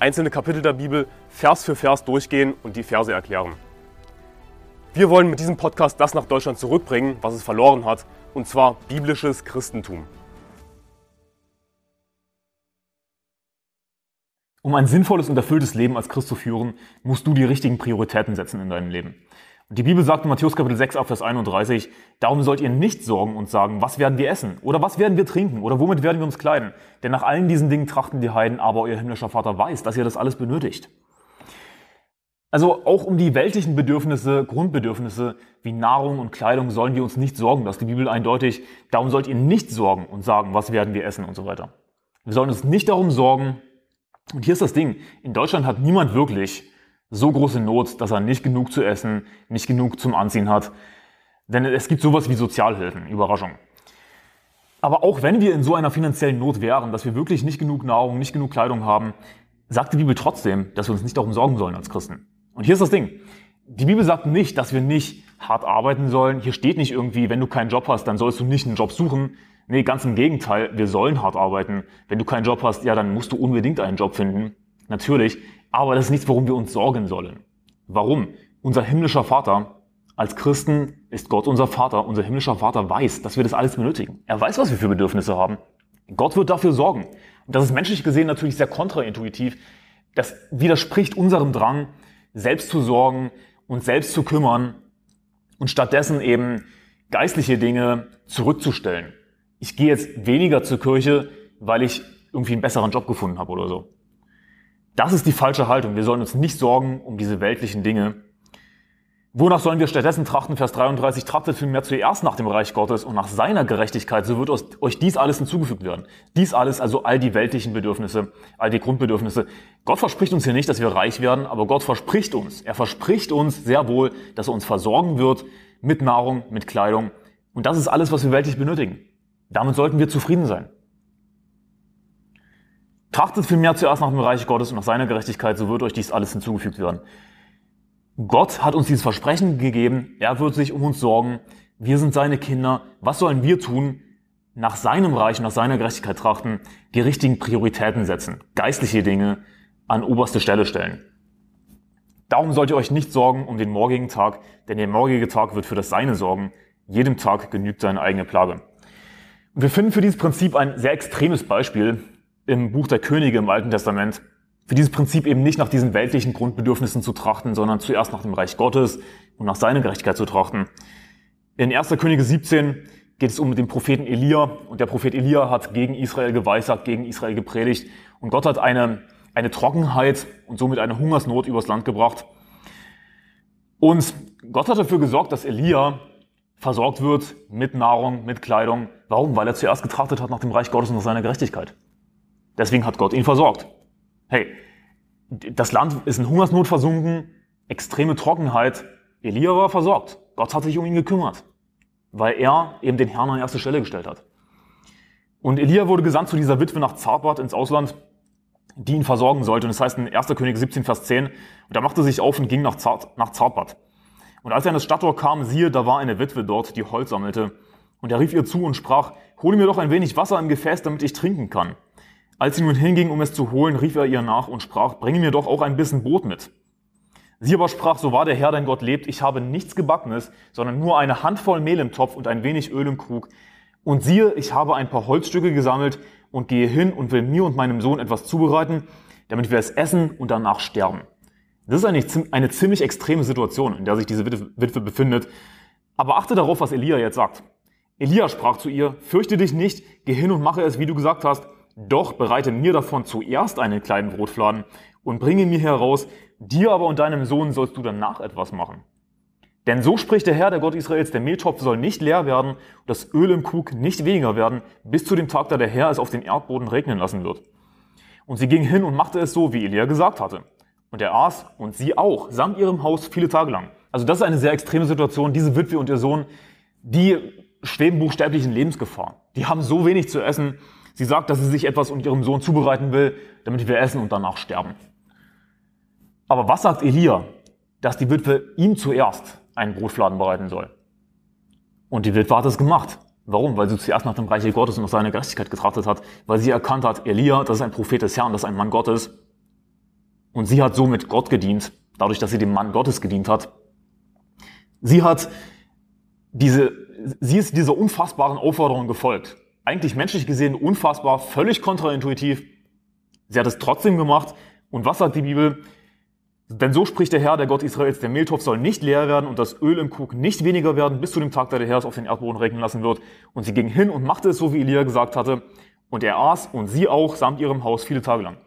einzelne Kapitel der Bibel Vers für Vers durchgehen und die Verse erklären. Wir wollen mit diesem Podcast das nach Deutschland zurückbringen, was es verloren hat, und zwar biblisches Christentum. Um ein sinnvolles und erfülltes Leben als Christ zu führen, musst du die richtigen Prioritäten setzen in deinem Leben. Die Bibel sagt in Matthäus Kapitel 6 ab Vers 31, darum sollt ihr nicht sorgen und sagen, was werden wir essen oder was werden wir trinken oder womit werden wir uns kleiden. Denn nach allen diesen Dingen trachten die Heiden, aber euer himmlischer Vater weiß, dass ihr das alles benötigt. Also auch um die weltlichen Bedürfnisse, Grundbedürfnisse wie Nahrung und Kleidung sollen wir uns nicht sorgen. Das ist die Bibel eindeutig. Darum sollt ihr nicht sorgen und sagen, was werden wir essen und so weiter. Wir sollen uns nicht darum sorgen. Und hier ist das Ding. In Deutschland hat niemand wirklich so große Not, dass er nicht genug zu essen, nicht genug zum Anziehen hat. Denn es gibt sowas wie Sozialhilfen. Überraschung. Aber auch wenn wir in so einer finanziellen Not wären, dass wir wirklich nicht genug Nahrung, nicht genug Kleidung haben, sagt die Bibel trotzdem, dass wir uns nicht darum sorgen sollen als Christen. Und hier ist das Ding. Die Bibel sagt nicht, dass wir nicht hart arbeiten sollen. Hier steht nicht irgendwie, wenn du keinen Job hast, dann sollst du nicht einen Job suchen. Nee, ganz im Gegenteil, wir sollen hart arbeiten. Wenn du keinen Job hast, ja, dann musst du unbedingt einen Job finden. Natürlich. Aber das ist nichts, worum wir uns sorgen sollen. Warum? Unser himmlischer Vater, als Christen ist Gott unser Vater. Unser himmlischer Vater weiß, dass wir das alles benötigen. Er weiß, was wir für Bedürfnisse haben. Gott wird dafür sorgen. Und das ist menschlich gesehen natürlich sehr kontraintuitiv. Das widerspricht unserem Drang, selbst zu sorgen und selbst zu kümmern und stattdessen eben geistliche Dinge zurückzustellen. Ich gehe jetzt weniger zur Kirche, weil ich irgendwie einen besseren Job gefunden habe oder so. Das ist die falsche Haltung. Wir sollen uns nicht sorgen um diese weltlichen Dinge. Wonach sollen wir stattdessen trachten? Vers 33, trachtet vielmehr zuerst nach dem Reich Gottes und nach seiner Gerechtigkeit, so wird euch dies alles hinzugefügt werden. Dies alles, also all die weltlichen Bedürfnisse, all die Grundbedürfnisse. Gott verspricht uns hier nicht, dass wir reich werden, aber Gott verspricht uns, er verspricht uns sehr wohl, dass er uns versorgen wird mit Nahrung, mit Kleidung. Und das ist alles, was wir weltlich benötigen. Damit sollten wir zufrieden sein. Trachtet vielmehr zuerst nach dem Reich Gottes und nach seiner Gerechtigkeit, so wird euch dies alles hinzugefügt werden. Gott hat uns dieses Versprechen gegeben, er wird sich um uns sorgen, wir sind seine Kinder. Was sollen wir tun? Nach seinem Reich, nach seiner Gerechtigkeit trachten, die richtigen Prioritäten setzen, geistliche Dinge an oberste Stelle stellen. Darum sollt ihr euch nicht sorgen um den morgigen Tag, denn der morgige Tag wird für das Seine sorgen. Jedem Tag genügt seine eigene Plage. Und wir finden für dieses Prinzip ein sehr extremes Beispiel im Buch der Könige im Alten Testament. Für dieses Prinzip eben nicht nach diesen weltlichen Grundbedürfnissen zu trachten, sondern zuerst nach dem Reich Gottes und nach seiner Gerechtigkeit zu trachten. In 1. Könige 17 geht es um den Propheten Elia und der Prophet Elia hat gegen Israel geweissagt, gegen Israel gepredigt und Gott hat eine, eine Trockenheit und somit eine Hungersnot übers Land gebracht. Und Gott hat dafür gesorgt, dass Elia versorgt wird mit Nahrung, mit Kleidung. Warum? Weil er zuerst getrachtet hat nach dem Reich Gottes und nach seiner Gerechtigkeit. Deswegen hat Gott ihn versorgt. Hey, das Land ist in Hungersnot versunken, extreme Trockenheit. Elia war versorgt. Gott hat sich um ihn gekümmert, weil er eben den Herrn an erste Stelle gestellt hat. Und Elia wurde gesandt zu dieser Witwe nach Zarpat ins Ausland, die ihn versorgen sollte. Und das heißt in 1. König 17, Vers 10, und er machte sich auf und ging nach, Zart. Und als er in das Stadttor kam, siehe, da war eine Witwe dort, die Holz sammelte. Und er rief ihr zu und sprach, hole mir doch ein wenig Wasser im Gefäß, damit ich trinken kann. Als sie nun hinging, um es zu holen, rief er ihr nach und sprach, bringe mir doch auch ein bisschen Brot mit. Sie aber sprach, so wahr der Herr dein Gott lebt, ich habe nichts Gebackenes, sondern nur eine Handvoll Mehl im Topf und ein wenig Öl im Krug. Und siehe, ich habe ein paar Holzstücke gesammelt und gehe hin und will mir und meinem Sohn etwas zubereiten, damit wir es essen und danach sterben. Das ist eigentlich eine ziemlich extreme Situation, in der sich diese Witwe befindet. Aber achte darauf, was Elia jetzt sagt. Elia sprach zu ihr, fürchte dich nicht, geh hin und mache es, wie du gesagt hast, doch bereite mir davon zuerst einen kleinen Brotfladen und bringe mir heraus, dir aber und deinem Sohn sollst du danach etwas machen. Denn so spricht der Herr, der Gott Israels, der Mehltopf soll nicht leer werden das Öl im Krug nicht weniger werden, bis zu dem Tag, da der Herr es auf den Erdboden regnen lassen wird. Und sie ging hin und machte es so, wie Elia gesagt hatte. Und er aß und sie auch, samt ihrem Haus viele Tage lang. Also das ist eine sehr extreme Situation. Diese Witwe und ihr Sohn, die schweben buchstäblich in Lebensgefahr. Die haben so wenig zu essen. Sie sagt, dass sie sich etwas und ihrem Sohn zubereiten will, damit wir essen und danach sterben. Aber was sagt Elia? Dass die Witwe ihm zuerst einen Brotfladen bereiten soll. Und die Witwe hat es gemacht. Warum? Weil sie zuerst nach dem Reich Gottes und nach seiner Gerechtigkeit getrachtet hat, weil sie erkannt hat, Elia, das ist ein Prophet des Herrn, das ist ein Mann Gottes. Und sie hat somit Gott gedient, dadurch, dass sie dem Mann Gottes gedient hat. Sie hat diese, sie ist dieser unfassbaren Aufforderung gefolgt. Eigentlich menschlich gesehen unfassbar, völlig kontraintuitiv. Sie hat es trotzdem gemacht. Und was sagt die Bibel? Denn so spricht der Herr, der Gott Israels, der Mehltopf soll nicht leer werden und das Öl im Krug nicht weniger werden, bis zu dem Tag, da der Herr es auf den Erdboden regnen lassen wird. Und sie ging hin und machte es so, wie Elia gesagt hatte. Und er aß und sie auch samt ihrem Haus viele Tage lang.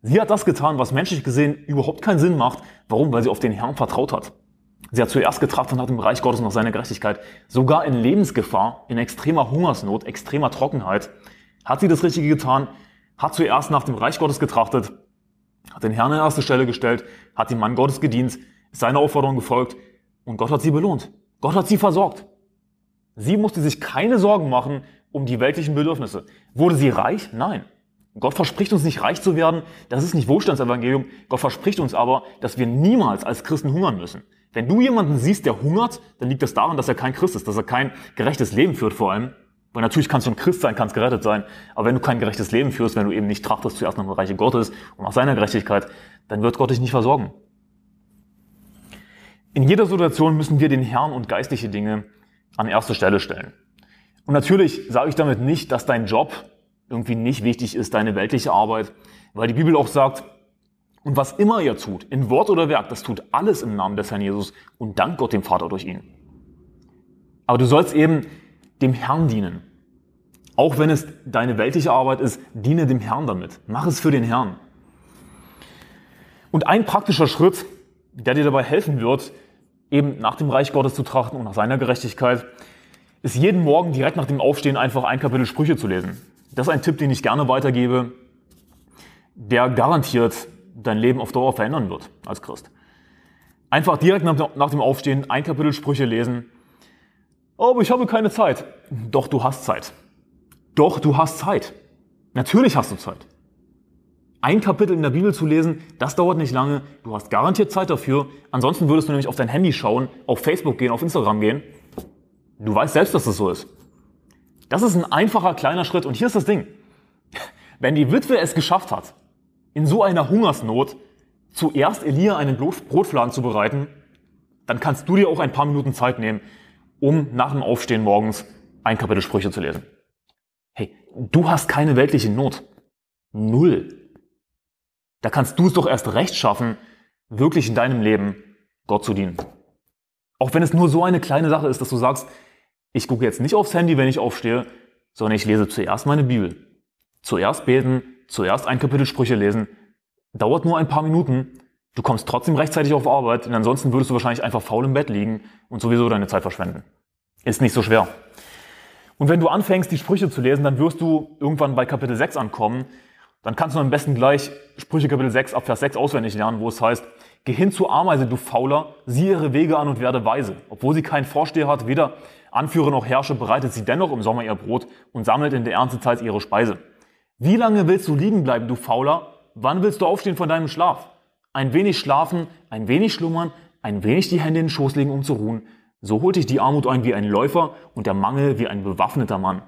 Sie hat das getan, was menschlich gesehen überhaupt keinen Sinn macht. Warum? Weil sie auf den Herrn vertraut hat. Sie hat zuerst getrachtet nach dem Reich Gottes und nach seiner Gerechtigkeit. Sogar in Lebensgefahr, in extremer Hungersnot, extremer Trockenheit, hat sie das Richtige getan, hat zuerst nach dem Reich Gottes getrachtet hat den Herrn an erste Stelle gestellt, hat dem Mann Gottes gedient, seiner Aufforderung gefolgt und Gott hat sie belohnt. Gott hat sie versorgt. Sie musste sich keine Sorgen machen um die weltlichen Bedürfnisse. Wurde sie reich? Nein. Gott verspricht uns nicht reich zu werden. Das ist nicht Wohlstandsevangelium. Gott verspricht uns aber, dass wir niemals als Christen hungern müssen. Wenn du jemanden siehst, der hungert, dann liegt das daran, dass er kein Christ ist, dass er kein gerechtes Leben führt vor allem. Weil natürlich kannst du ein Christ sein, kannst gerettet sein, aber wenn du kein gerechtes Leben führst, wenn du eben nicht trachtest zuerst nach dem Reiche Gottes und nach seiner Gerechtigkeit, dann wird Gott dich nicht versorgen. In jeder Situation müssen wir den Herrn und geistliche Dinge an erste Stelle stellen. Und natürlich sage ich damit nicht, dass dein Job irgendwie nicht wichtig ist, deine weltliche Arbeit, weil die Bibel auch sagt, und was immer ihr tut, in Wort oder Werk, das tut alles im Namen des Herrn Jesus und dank Gott dem Vater durch ihn. Aber du sollst eben dem Herrn dienen. Auch wenn es deine weltliche Arbeit ist, diene dem Herrn damit. Mach es für den Herrn. Und ein praktischer Schritt, der dir dabei helfen wird, eben nach dem Reich Gottes zu trachten und nach seiner Gerechtigkeit, ist jeden Morgen direkt nach dem Aufstehen einfach ein Kapitel Sprüche zu lesen. Das ist ein Tipp, den ich gerne weitergebe, der garantiert dein Leben auf Dauer verändern wird als Christ. Einfach direkt nach dem Aufstehen ein Kapitel Sprüche lesen aber ich habe keine Zeit. Doch, du hast Zeit. Doch, du hast Zeit. Natürlich hast du Zeit. Ein Kapitel in der Bibel zu lesen, das dauert nicht lange. Du hast garantiert Zeit dafür. Ansonsten würdest du nämlich auf dein Handy schauen, auf Facebook gehen, auf Instagram gehen. Du weißt selbst, dass das so ist. Das ist ein einfacher kleiner Schritt. Und hier ist das Ding. Wenn die Witwe es geschafft hat, in so einer Hungersnot zuerst Elia einen Brotfladen zu bereiten, dann kannst du dir auch ein paar Minuten Zeit nehmen um nach dem Aufstehen morgens ein Kapitel Sprüche zu lesen. Hey, du hast keine weltliche Not. Null. Da kannst du es doch erst recht schaffen, wirklich in deinem Leben Gott zu dienen. Auch wenn es nur so eine kleine Sache ist, dass du sagst, ich gucke jetzt nicht aufs Handy, wenn ich aufstehe, sondern ich lese zuerst meine Bibel. Zuerst beten, zuerst ein Kapitel Sprüche lesen. Dauert nur ein paar Minuten Du kommst trotzdem rechtzeitig auf Arbeit, denn ansonsten würdest du wahrscheinlich einfach faul im Bett liegen und sowieso deine Zeit verschwenden. Ist nicht so schwer. Und wenn du anfängst, die Sprüche zu lesen, dann wirst du irgendwann bei Kapitel 6 ankommen. Dann kannst du am besten gleich Sprüche Kapitel 6 ab Vers 6 auswendig lernen, wo es heißt, Geh hin zur Ameise, du Fauler, sieh ihre Wege an und werde weise. Obwohl sie keinen Vorsteher hat, weder Anführer noch Herrscher, bereitet sie dennoch im Sommer ihr Brot und sammelt in der Erntezeit ihre Speise. Wie lange willst du liegen bleiben, du Fauler? Wann willst du aufstehen von deinem Schlaf? Ein wenig schlafen, ein wenig schlummern, ein wenig die Hände in den Schoß legen, um zu ruhen. So holt dich die Armut ein wie ein Läufer und der Mangel wie ein bewaffneter Mann.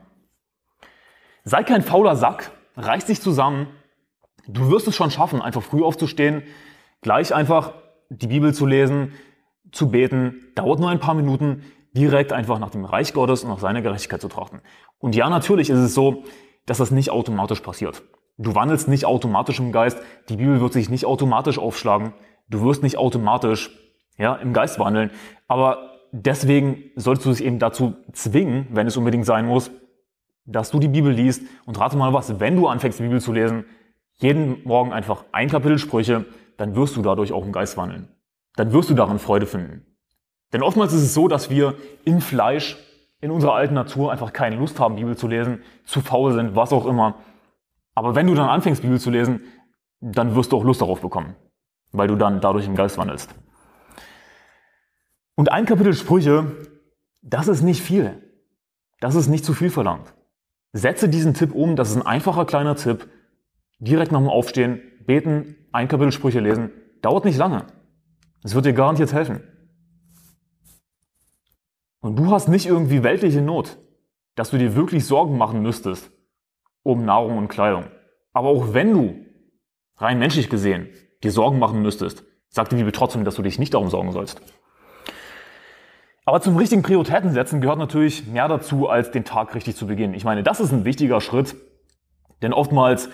Sei kein fauler Sack, reiß dich zusammen. Du wirst es schon schaffen, einfach früh aufzustehen, gleich einfach die Bibel zu lesen, zu beten. Dauert nur ein paar Minuten, direkt einfach nach dem Reich Gottes und nach seiner Gerechtigkeit zu trachten. Und ja, natürlich ist es so, dass das nicht automatisch passiert. Du wandelst nicht automatisch im Geist. Die Bibel wird sich nicht automatisch aufschlagen. Du wirst nicht automatisch ja, im Geist wandeln. Aber deswegen solltest du dich eben dazu zwingen, wenn es unbedingt sein muss, dass du die Bibel liest. Und rate mal was, wenn du anfängst, die Bibel zu lesen, jeden Morgen einfach ein Kapitel Sprüche, dann wirst du dadurch auch im Geist wandeln. Dann wirst du darin Freude finden. Denn oftmals ist es so, dass wir im Fleisch, in unserer alten Natur einfach keine Lust haben, Bibel zu lesen, zu faul sind, was auch immer. Aber wenn du dann anfängst, Bibel zu lesen, dann wirst du auch Lust darauf bekommen. weil du dann dadurch im Geist wandelst. Und ein Kapitel Sprüche, das ist nicht viel. Das ist nicht zu viel verlangt. Setze diesen Tipp um, das ist ein einfacher kleiner Tipp. Direkt nach dem Aufstehen, beten, ein Kapitel Sprüche lesen, dauert nicht lange. Es wird dir garantiert helfen. Und du hast nicht irgendwie weltliche Not, dass du dir wirklich Sorgen machen müsstest um Nahrung und Kleidung. Aber auch wenn du, rein menschlich gesehen, dir Sorgen machen müsstest, sagt die Bibel trotzdem, dass du dich nicht darum sorgen sollst. Aber zum richtigen Prioritäten setzen gehört natürlich mehr dazu, als den Tag richtig zu beginnen. Ich meine, das ist ein wichtiger Schritt, denn oftmals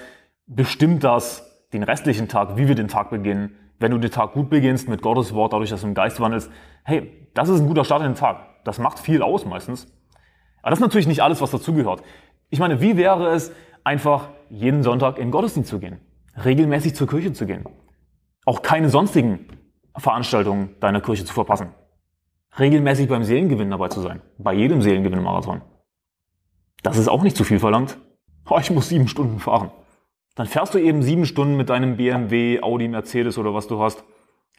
bestimmt das den restlichen Tag, wie wir den Tag beginnen. Wenn du den Tag gut beginnst mit Gottes Wort, dadurch, dass du im Geist wandelst, hey, das ist ein guter Start in den Tag. Das macht viel aus meistens. Aber das ist natürlich nicht alles, was dazugehört. Ich meine, wie wäre es, einfach jeden Sonntag in Gottesdienst zu gehen? Regelmäßig zur Kirche zu gehen? Auch keine sonstigen Veranstaltungen deiner Kirche zu verpassen? Regelmäßig beim Seelengewinn dabei zu sein? Bei jedem Seelengewinn-Marathon? Das ist auch nicht zu viel verlangt. Oh, ich muss sieben Stunden fahren. Dann fährst du eben sieben Stunden mit deinem BMW, Audi, Mercedes oder was du hast.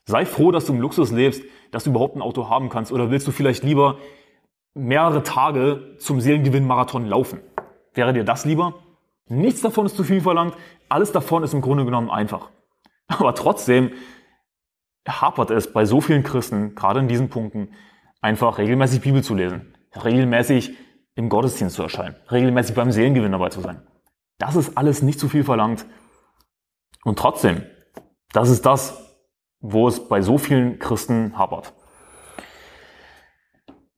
Sei froh, dass du im Luxus lebst, dass du überhaupt ein Auto haben kannst. Oder willst du vielleicht lieber mehrere Tage zum Seelengewinn-Marathon laufen? Wäre dir das lieber? Nichts davon ist zu viel verlangt. Alles davon ist im Grunde genommen einfach. Aber trotzdem hapert es bei so vielen Christen, gerade in diesen Punkten, einfach regelmäßig Bibel zu lesen, regelmäßig im Gottesdienst zu erscheinen, regelmäßig beim Seelengewinn dabei zu sein. Das ist alles nicht zu viel verlangt. Und trotzdem, das ist das, wo es bei so vielen Christen hapert.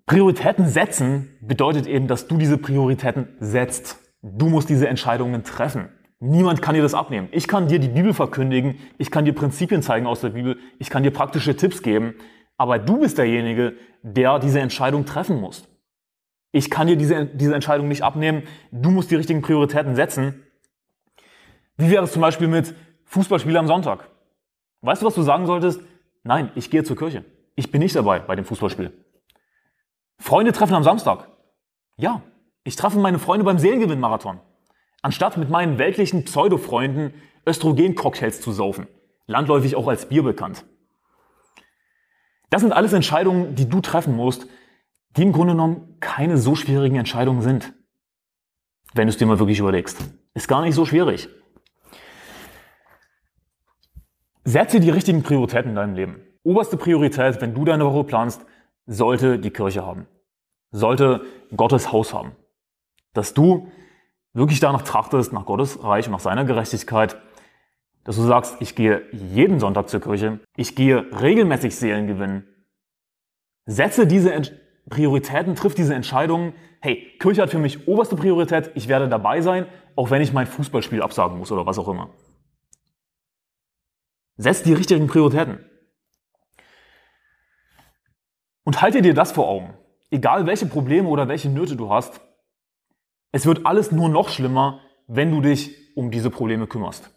Prioritäten setzen bedeutet eben, dass du diese Prioritäten setzt. Du musst diese Entscheidungen treffen. Niemand kann dir das abnehmen. Ich kann dir die Bibel verkündigen, ich kann dir Prinzipien zeigen aus der Bibel, ich kann dir praktische Tipps geben, aber du bist derjenige, der diese Entscheidung treffen muss. Ich kann dir diese, diese Entscheidung nicht abnehmen, du musst die richtigen Prioritäten setzen. Wie wäre es zum Beispiel mit Fußballspiel am Sonntag? Weißt du, was du sagen solltest? Nein, ich gehe zur Kirche. Ich bin nicht dabei bei dem Fußballspiel. Freunde treffen am Samstag. Ja, ich treffe meine Freunde beim Seelengewinn-Marathon. Anstatt mit meinen weltlichen Pseudo-Freunden Östrogen-Cocktails zu saufen. Landläufig auch als Bier bekannt. Das sind alles Entscheidungen, die du treffen musst, die im Grunde genommen keine so schwierigen Entscheidungen sind. Wenn du es dir mal wirklich überlegst. Ist gar nicht so schwierig. Setze die richtigen Prioritäten in deinem Leben. Oberste Priorität, wenn du deine Woche planst, sollte die Kirche haben. Sollte Gottes Haus haben. Dass du wirklich danach trachtest, nach Gottes Reich und nach seiner Gerechtigkeit, dass du sagst, ich gehe jeden Sonntag zur Kirche, ich gehe regelmäßig Seelen gewinnen. Setze diese Prioritäten, triff diese Entscheidungen. Hey, Kirche hat für mich oberste Priorität, ich werde dabei sein, auch wenn ich mein Fußballspiel absagen muss oder was auch immer. Setz die richtigen Prioritäten. Und halte dir das vor Augen. Egal welche Probleme oder welche Nöte du hast, es wird alles nur noch schlimmer, wenn du dich um diese Probleme kümmerst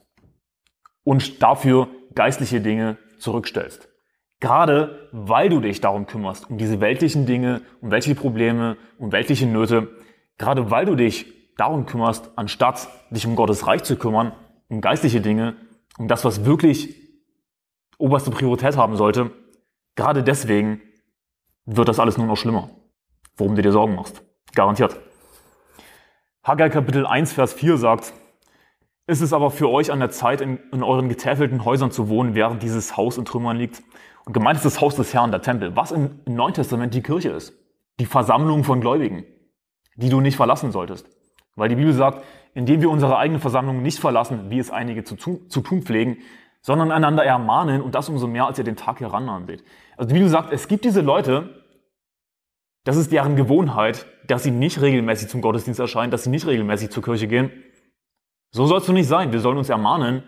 und dafür geistliche Dinge zurückstellst. Gerade weil du dich darum kümmerst, um diese weltlichen Dinge, um welche Probleme, um weltliche Nöte, gerade weil du dich darum kümmerst, anstatt dich um Gottes Reich zu kümmern, um geistliche Dinge, um das, was wirklich oberste Priorität haben sollte, gerade deswegen wird das alles nur noch schlimmer, worum du dir Sorgen machst. Garantiert. Haggai Kapitel 1, Vers 4 sagt, ist es aber für euch an der Zeit, in, in euren getäfelten Häusern zu wohnen, während dieses Haus in Trümmern liegt. Und gemeint ist das Haus des Herrn, der Tempel, was im, Neuen Testament die Kirche ist. Die Versammlung von Gläubigen, die du nicht verlassen solltest. Weil die Bibel sagt, indem wir unsere eigene Versammlung nicht verlassen, wie es einige zu, zu tun pflegen, sondern einander ermahnen und das umso mehr, als ihr den Tag herannahen seht. Also die Bibel sagt, es gibt diese Leute, das ist deren Gewohnheit, dass sie nicht regelmäßig zum Gottesdienst erscheinen, dass sie nicht regelmäßig zur Kirche gehen. So sollst du nicht sein. Wir sollen uns ermahnen.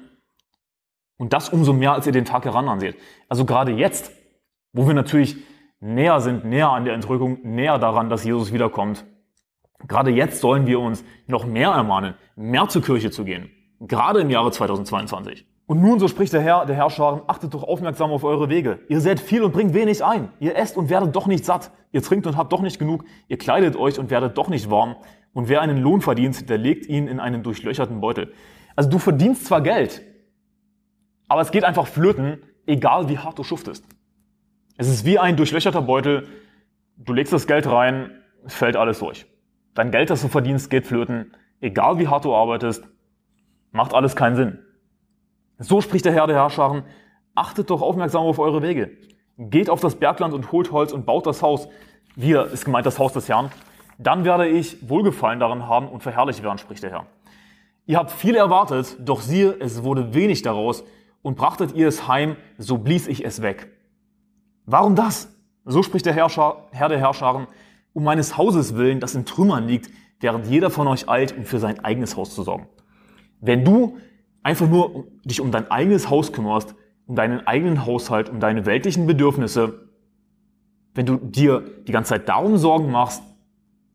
Und das umso mehr, als ihr den Tag herananseht. Also gerade jetzt, wo wir natürlich näher sind, näher an der Entrückung, näher daran, dass Jesus wiederkommt. Gerade jetzt sollen wir uns noch mehr ermahnen, mehr zur Kirche zu gehen. Gerade im Jahre 2022. Und nun, so spricht der Herr, der Herrscher, achtet doch aufmerksam auf eure Wege. Ihr seid viel und bringt wenig ein. Ihr esst und werdet doch nicht satt. Ihr trinkt und habt doch nicht genug. Ihr kleidet euch und werdet doch nicht warm. Und wer einen Lohn verdient, der legt ihn in einen durchlöcherten Beutel. Also du verdienst zwar Geld, aber es geht einfach flöten, egal wie hart du schuftest. Es ist wie ein durchlöcherter Beutel. Du legst das Geld rein, es fällt alles durch. Dein Geld, das du verdienst, geht flöten. Egal wie hart du arbeitest, macht alles keinen Sinn. So spricht der Herr der Herrscharen. Achtet doch aufmerksam auf eure Wege. Geht auf das Bergland und holt Holz und baut das Haus. Wir ist gemeint das Haus des Herrn. Dann werde ich Wohlgefallen daran haben und verherrlicht werden, spricht der Herr. Ihr habt viel erwartet, doch siehe, es wurde wenig daraus, und brachtet ihr es heim, so blies ich es weg. Warum das? So spricht der Herrscher, Herr der Herrscharen, um meines Hauses willen, das in Trümmern liegt, während jeder von euch eilt, um für sein eigenes Haus zu sorgen. Wenn du einfach nur dich um dein eigenes Haus kümmerst, um deinen eigenen Haushalt, um deine weltlichen Bedürfnisse, wenn du dir die ganze Zeit darum Sorgen machst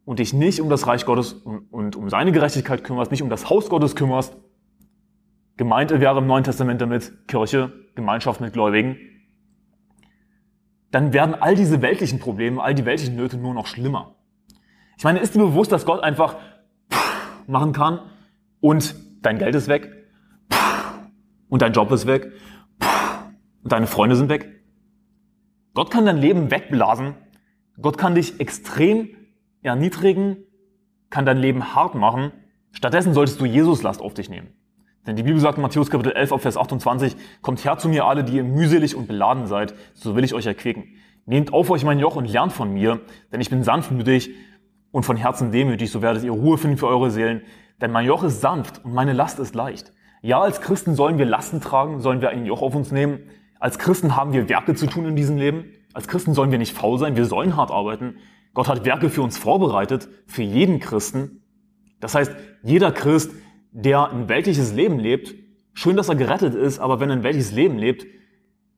und dich nicht um das Reich Gottes und, und um seine Gerechtigkeit kümmerst, nicht um das Haus Gottes kümmerst, gemeint wäre im Neuen Testament damit Kirche, Gemeinschaft mit Gläubigen, dann werden all diese weltlichen Probleme, all die weltlichen Nöte nur noch schlimmer. Ich meine, ist dir bewusst, dass Gott einfach machen kann und dein Geld ist weg und dein Job ist weg und deine Freunde sind weg? Gott kann dein Leben wegblasen. Gott kann dich extrem erniedrigen, kann dein Leben hart machen. Stattdessen solltest du Jesus Last auf dich nehmen. Denn die Bibel sagt in Matthäus Kapitel 11 auf Vers 28, Kommt her zu mir alle, die ihr mühselig und beladen seid, so will ich euch erquicken. Nehmt auf euch mein Joch und lernt von mir, denn ich bin sanftmütig und von Herzen demütig, so werdet ihr Ruhe finden für eure Seelen. Denn mein Joch ist sanft und meine Last ist leicht. Ja, als Christen sollen wir Lasten tragen, sollen wir ein Joch auf uns nehmen. Als Christen haben wir Werke zu tun in diesem Leben. Als Christen sollen wir nicht faul sein, wir sollen hart arbeiten. Gott hat Werke für uns vorbereitet, für jeden Christen. Das heißt, jeder Christ der ein weltliches Leben lebt, schön, dass er gerettet ist, aber wenn er ein weltliches Leben lebt,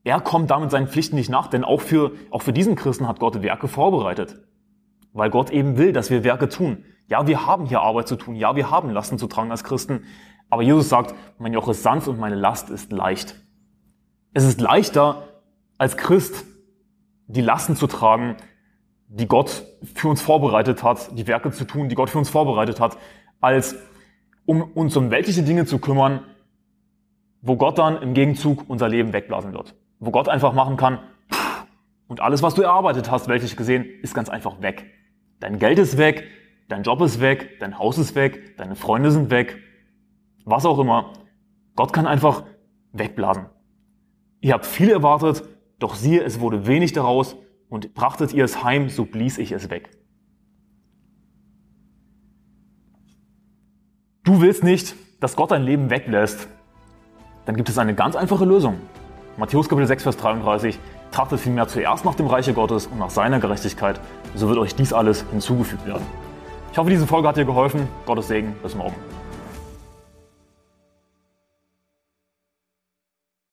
er kommt damit seinen Pflichten nicht nach, denn auch für, auch für diesen Christen hat Gott Werke vorbereitet. Weil Gott eben will, dass wir Werke tun. Ja, wir haben hier Arbeit zu tun. Ja, wir haben Lasten zu tragen als Christen. Aber Jesus sagt, mein Joch ist sanft und meine Last ist leicht. Es ist leichter, als Christ die Lasten zu tragen, die Gott für uns vorbereitet hat, die Werke zu tun, die Gott für uns vorbereitet hat, als um uns um weltliche Dinge zu kümmern, wo Gott dann im Gegenzug unser Leben wegblasen wird. Wo Gott einfach machen kann, und alles, was du erarbeitet hast, weltlich gesehen, ist ganz einfach weg. Dein Geld ist weg, dein Job ist weg, dein Haus ist weg, deine Freunde sind weg, was auch immer. Gott kann einfach wegblasen. Ihr habt viel erwartet, doch siehe, es wurde wenig daraus, und brachtet ihr es heim, so blies ich es weg. Du willst nicht, dass Gott dein Leben weglässt, dann gibt es eine ganz einfache Lösung. Matthäus Kapitel 6, Vers 33. Trachtet vielmehr zuerst nach dem Reiche Gottes und nach seiner Gerechtigkeit, so wird euch dies alles hinzugefügt werden. Ich hoffe, diese Folge hat dir geholfen. Gottes Segen. Bis morgen.